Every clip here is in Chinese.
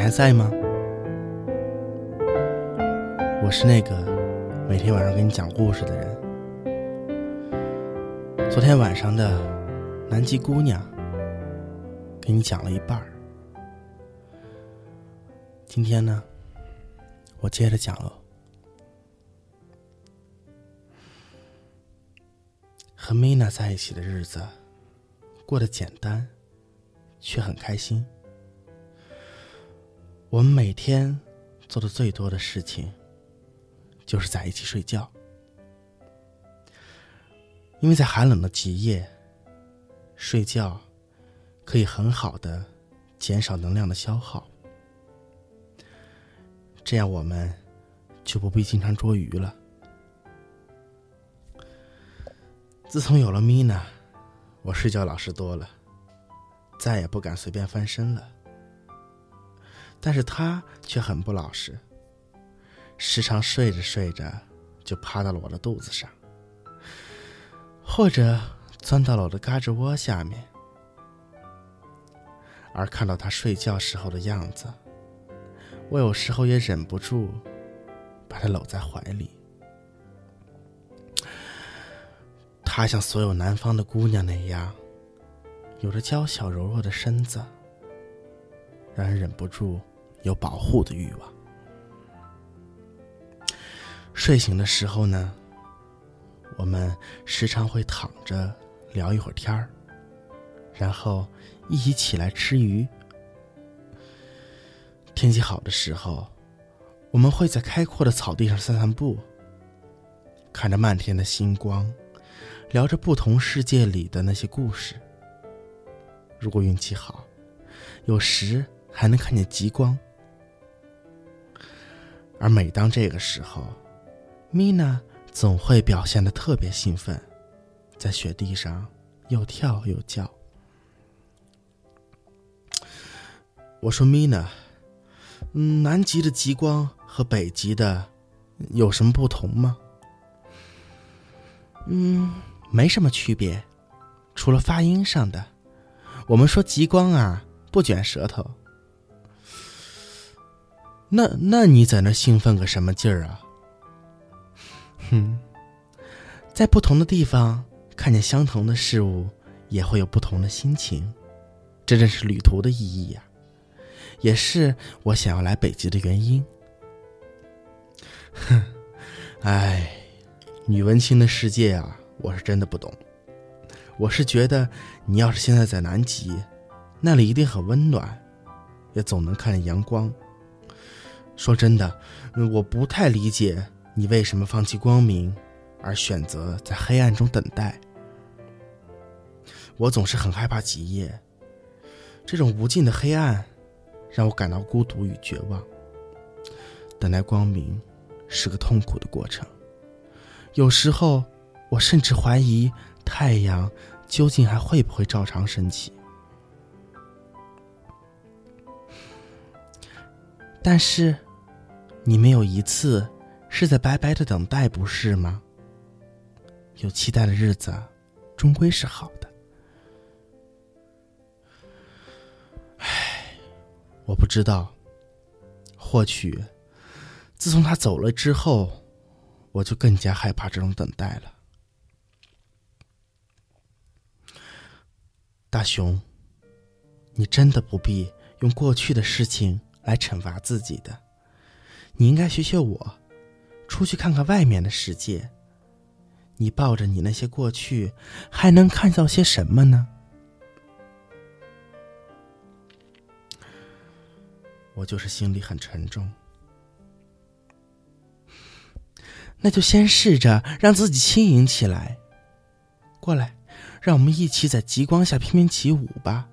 你还在吗？我是那个每天晚上给你讲故事的人。昨天晚上的南极姑娘给你讲了一半儿，今天呢，我接着讲喽。和米娜在一起的日子过得简单，却很开心。我们每天做的最多的事情，就是在一起睡觉。因为在寒冷的极夜，睡觉可以很好的减少能量的消耗，这样我们就不必经常捉鱼了。自从有了米娜，我睡觉老实多了，再也不敢随便翻身了。但是她却很不老实，时常睡着睡着就趴到了我的肚子上，或者钻到了我的胳肢窝下面。而看到她睡觉时候的样子，我有时候也忍不住把她搂在怀里。她像所有南方的姑娘那样，有着娇小柔弱的身子，让人忍不住有保护的欲望。睡醒的时候呢，我们时常会躺着聊一会儿天儿，然后一起起来吃鱼。天气好的时候，我们会在开阔的草地上散散步，看着漫天的星光。聊着不同世界里的那些故事。如果运气好，有时还能看见极光。而每当这个时候，米娜总会表现的特别兴奋，在雪地上又跳又叫。我说：“米娜，嗯，南极的极光和北极的有什么不同吗？”嗯。没什么区别，除了发音上的。我们说极光啊，不卷舌头。那那你在那兴奋个什么劲儿啊？哼，在不同的地方看见相同的事物，也会有不同的心情。这正是旅途的意义呀，也是我想要来北极的原因。哼，哎，女文青的世界啊！我是真的不懂，我是觉得你要是现在在南极，那里一定很温暖，也总能看见阳光。说真的，我不太理解你为什么放弃光明，而选择在黑暗中等待。我总是很害怕极夜，这种无尽的黑暗让我感到孤独与绝望。等待光明是个痛苦的过程，有时候。我甚至怀疑太阳究竟还会不会照常升起。但是，你没有一次是在白白的等待，不是吗？有期待的日子，终归是好的。唉，我不知道。或许，自从他走了之后，我就更加害怕这种等待了。大雄，你真的不必用过去的事情来惩罚自己的。你应该学学我，出去看看外面的世界。你抱着你那些过去，还能看到些什么呢？我就是心里很沉重。那就先试着让自己轻盈起来。过来。让我们一起在极光下翩翩起舞吧。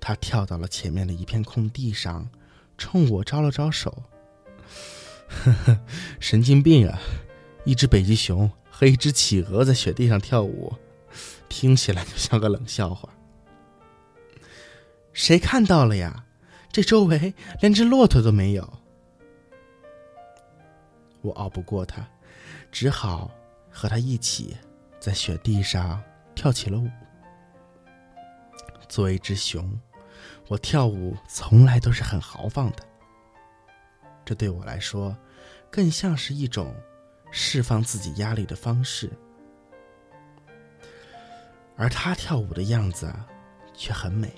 他跳到了前面的一片空地上，冲我招了招手。呵呵，神经病啊！一只北极熊和一只企鹅在雪地上跳舞，听起来就像个冷笑话。谁看到了呀？这周围连只骆驼都没有。我拗不过他，只好和他一起。在雪地上跳起了舞。作为一只熊，我跳舞从来都是很豪放的，这对我来说，更像是一种释放自己压力的方式。而他跳舞的样子，却很美，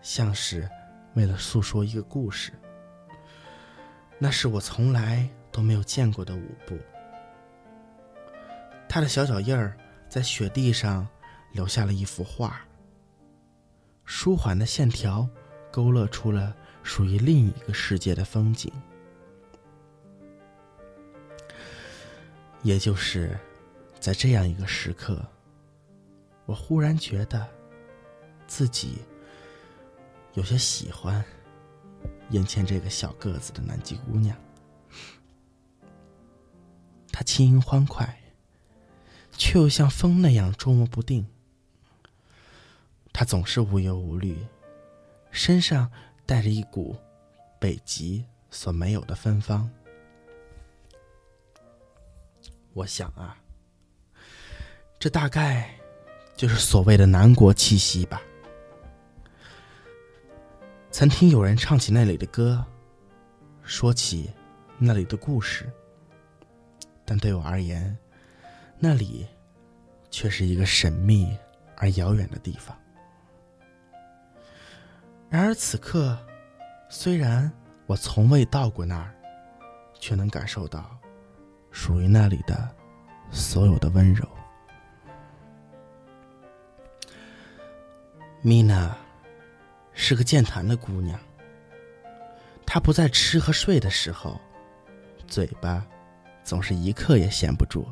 像是为了诉说一个故事。那是我从来都没有见过的舞步。他的小脚印儿在雪地上留下了一幅画。舒缓的线条，勾勒出了属于另一个世界的风景。也就是在这样一个时刻，我忽然觉得自己有些喜欢眼前这个小个子的南极姑娘。她轻盈欢快，却又像风那样捉摸不定。他总是无忧无虑，身上带着一股北极所没有的芬芳。我想啊，这大概就是所谓的南国气息吧。曾听有人唱起那里的歌，说起那里的故事，但对我而言，那里却是一个神秘而遥远的地方。然而此刻，虽然我从未到过那儿，却能感受到属于那里的所有的温柔。米娜是个健谈的姑娘，她不在吃和睡的时候，嘴巴总是一刻也闲不住。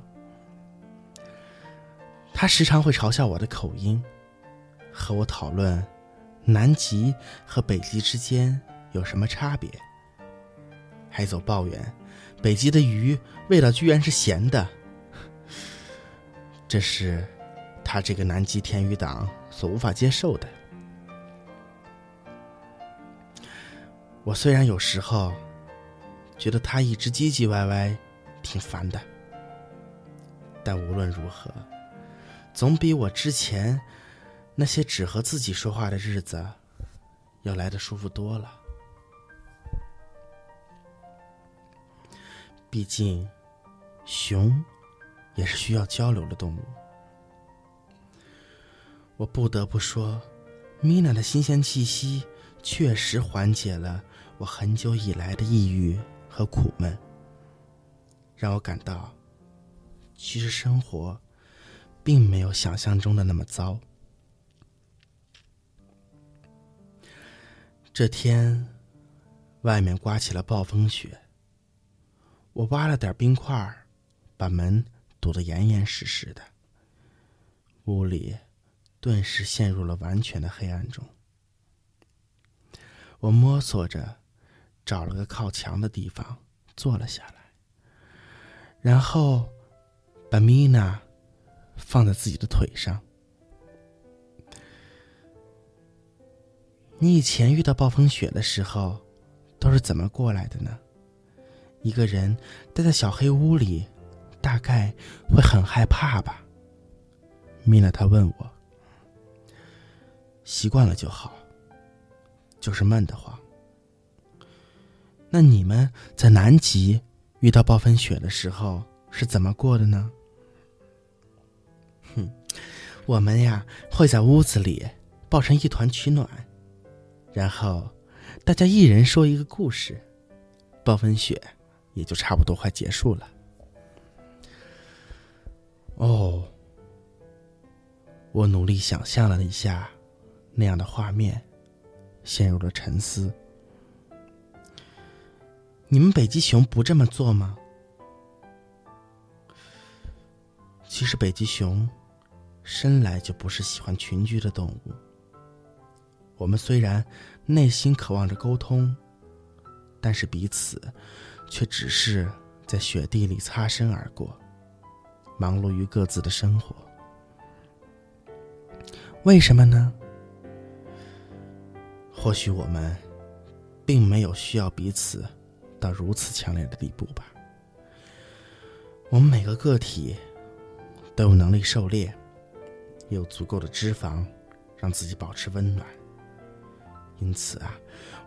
她时常会嘲笑我的口音，和我讨论。南极和北极之间有什么差别？海总抱怨北极的鱼味道居然是咸的，这是他这个南极田鱼党所无法接受的。我虽然有时候觉得他一直唧唧歪歪，挺烦的，但无论如何，总比我之前。那些只和自己说话的日子，要来的舒服多了。毕竟，熊也是需要交流的动物。我不得不说，米娜的新鲜气息确实缓解了我很久以来的抑郁和苦闷，让我感到，其实生活并没有想象中的那么糟。这天，外面刮起了暴风雪。我挖了点冰块，把门堵得严严实实的。屋里顿时陷入了完全的黑暗中。我摸索着，找了个靠墙的地方坐了下来，然后把米娜放在自己的腿上。你以前遇到暴风雪的时候，都是怎么过来的呢？一个人待在小黑屋里，大概会很害怕吧？米娜，他问我。习惯了就好，就是闷得慌。那你们在南极遇到暴风雪的时候是怎么过的呢？哼，我们呀会在屋子里抱成一团取暖。然后，大家一人说一个故事，暴风雪也就差不多快结束了。哦，我努力想象了一下那样的画面，陷入了沉思。你们北极熊不这么做吗？其实北极熊生来就不是喜欢群居的动物。我们虽然内心渴望着沟通，但是彼此却只是在雪地里擦身而过，忙碌于各自的生活。为什么呢？或许我们并没有需要彼此到如此强烈的地步吧。我们每个个体都有能力狩猎，有足够的脂肪让自己保持温暖。因此啊，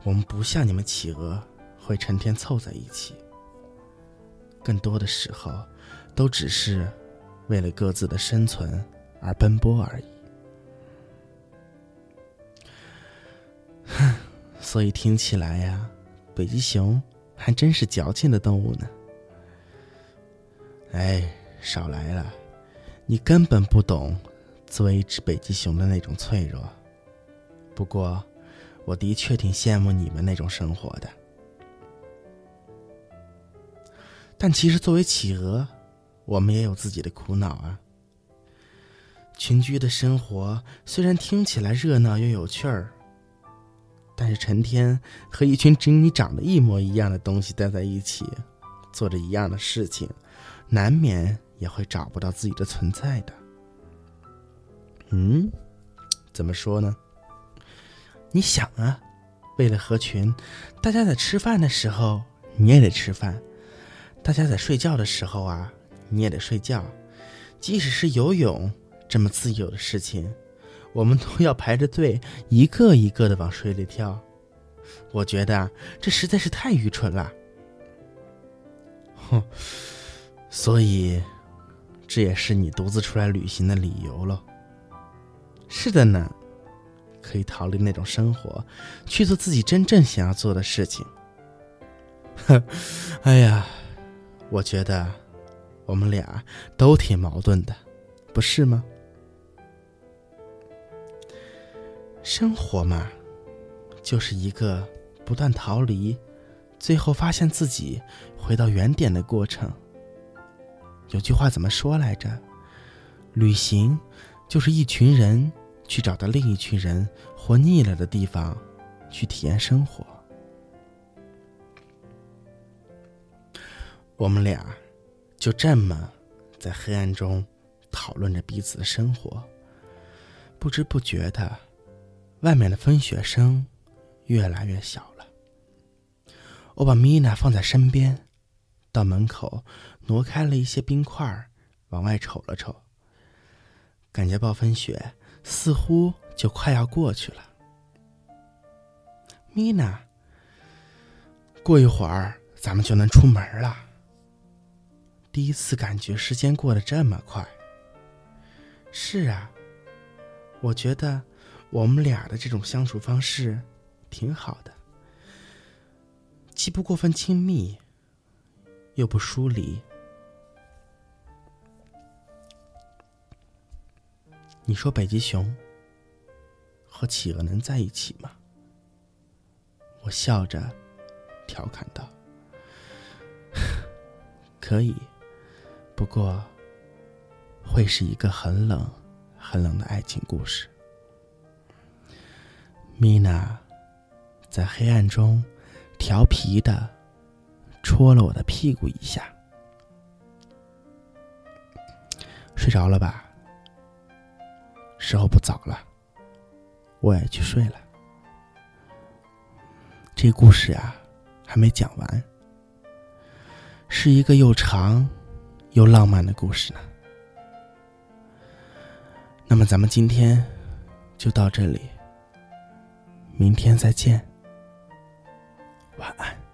我们不像你们企鹅会成天凑在一起，更多的时候都只是为了各自的生存而奔波而已。哼，所以听起来呀，北极熊还真是矫情的动物呢。哎，少来了，你根本不懂作为一只北极熊的那种脆弱。不过，我的确挺羡慕你们那种生活的。但其实，作为企鹅，我们也有自己的苦恼啊。群居的生活虽然听起来热闹又有趣儿，但是成天和一群跟你长得一模一样的东西待在一起，做着一样的事情，难免也会找不到自己的存在的。嗯，怎么说呢？你想啊，为了合群，大家在吃饭的时候你也得吃饭；大家在睡觉的时候啊，你也得睡觉。即使是游泳这么自由的事情，我们都要排着队，一个一个的往水里跳。我觉得这实在是太愚蠢了。哼，所以这也是你独自出来旅行的理由喽。是的呢。可以逃离那种生活，去做自己真正想要做的事情。哼，哎呀，我觉得我们俩都挺矛盾的，不是吗？生活嘛，就是一个不断逃离，最后发现自己回到原点的过程。有句话怎么说来着？旅行就是一群人。去找到另一群人活腻了的地方，去体验生活。我们俩就这么在黑暗中讨论着彼此的生活，不知不觉的，外面的风雪声越来越小了。我把米娜放在身边，到门口挪开了一些冰块，往外瞅了瞅，感觉暴风雪。似乎就快要过去了，米娜。过一会儿咱们就能出门了。第一次感觉时间过得这么快。是啊，我觉得我们俩的这种相处方式挺好的，既不过分亲密，又不疏离。你说北极熊和企鹅能在一起吗？我笑着调侃道：“ 可以，不过会是一个很冷、很冷的爱情故事。”米娜在黑暗中调皮的戳了我的屁股一下，睡着了吧？时候不早了，我也去睡了。这故事呀，还没讲完，是一个又长又浪漫的故事呢。那么，咱们今天就到这里，明天再见，晚安。